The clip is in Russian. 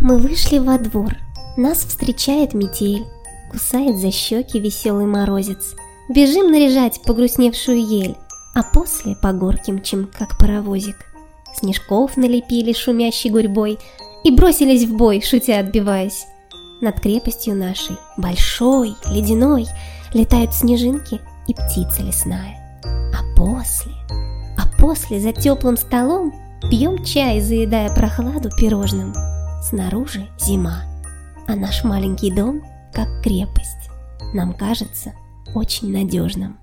Мы вышли во двор. Нас встречает метель. Кусает за щеки веселый морозец. Бежим наряжать погрустневшую ель, А после по горке мчим, как паровозик. Снежков налепили шумящей гурьбой И бросились в бой, шутя отбиваясь. Над крепостью нашей, большой, ледяной, Летают снежинки и птица лесная. А после, а после за теплым столом Пьем чай, заедая прохладу пирожным. Снаружи зима, а наш маленький дом, как крепость, нам кажется очень надежным.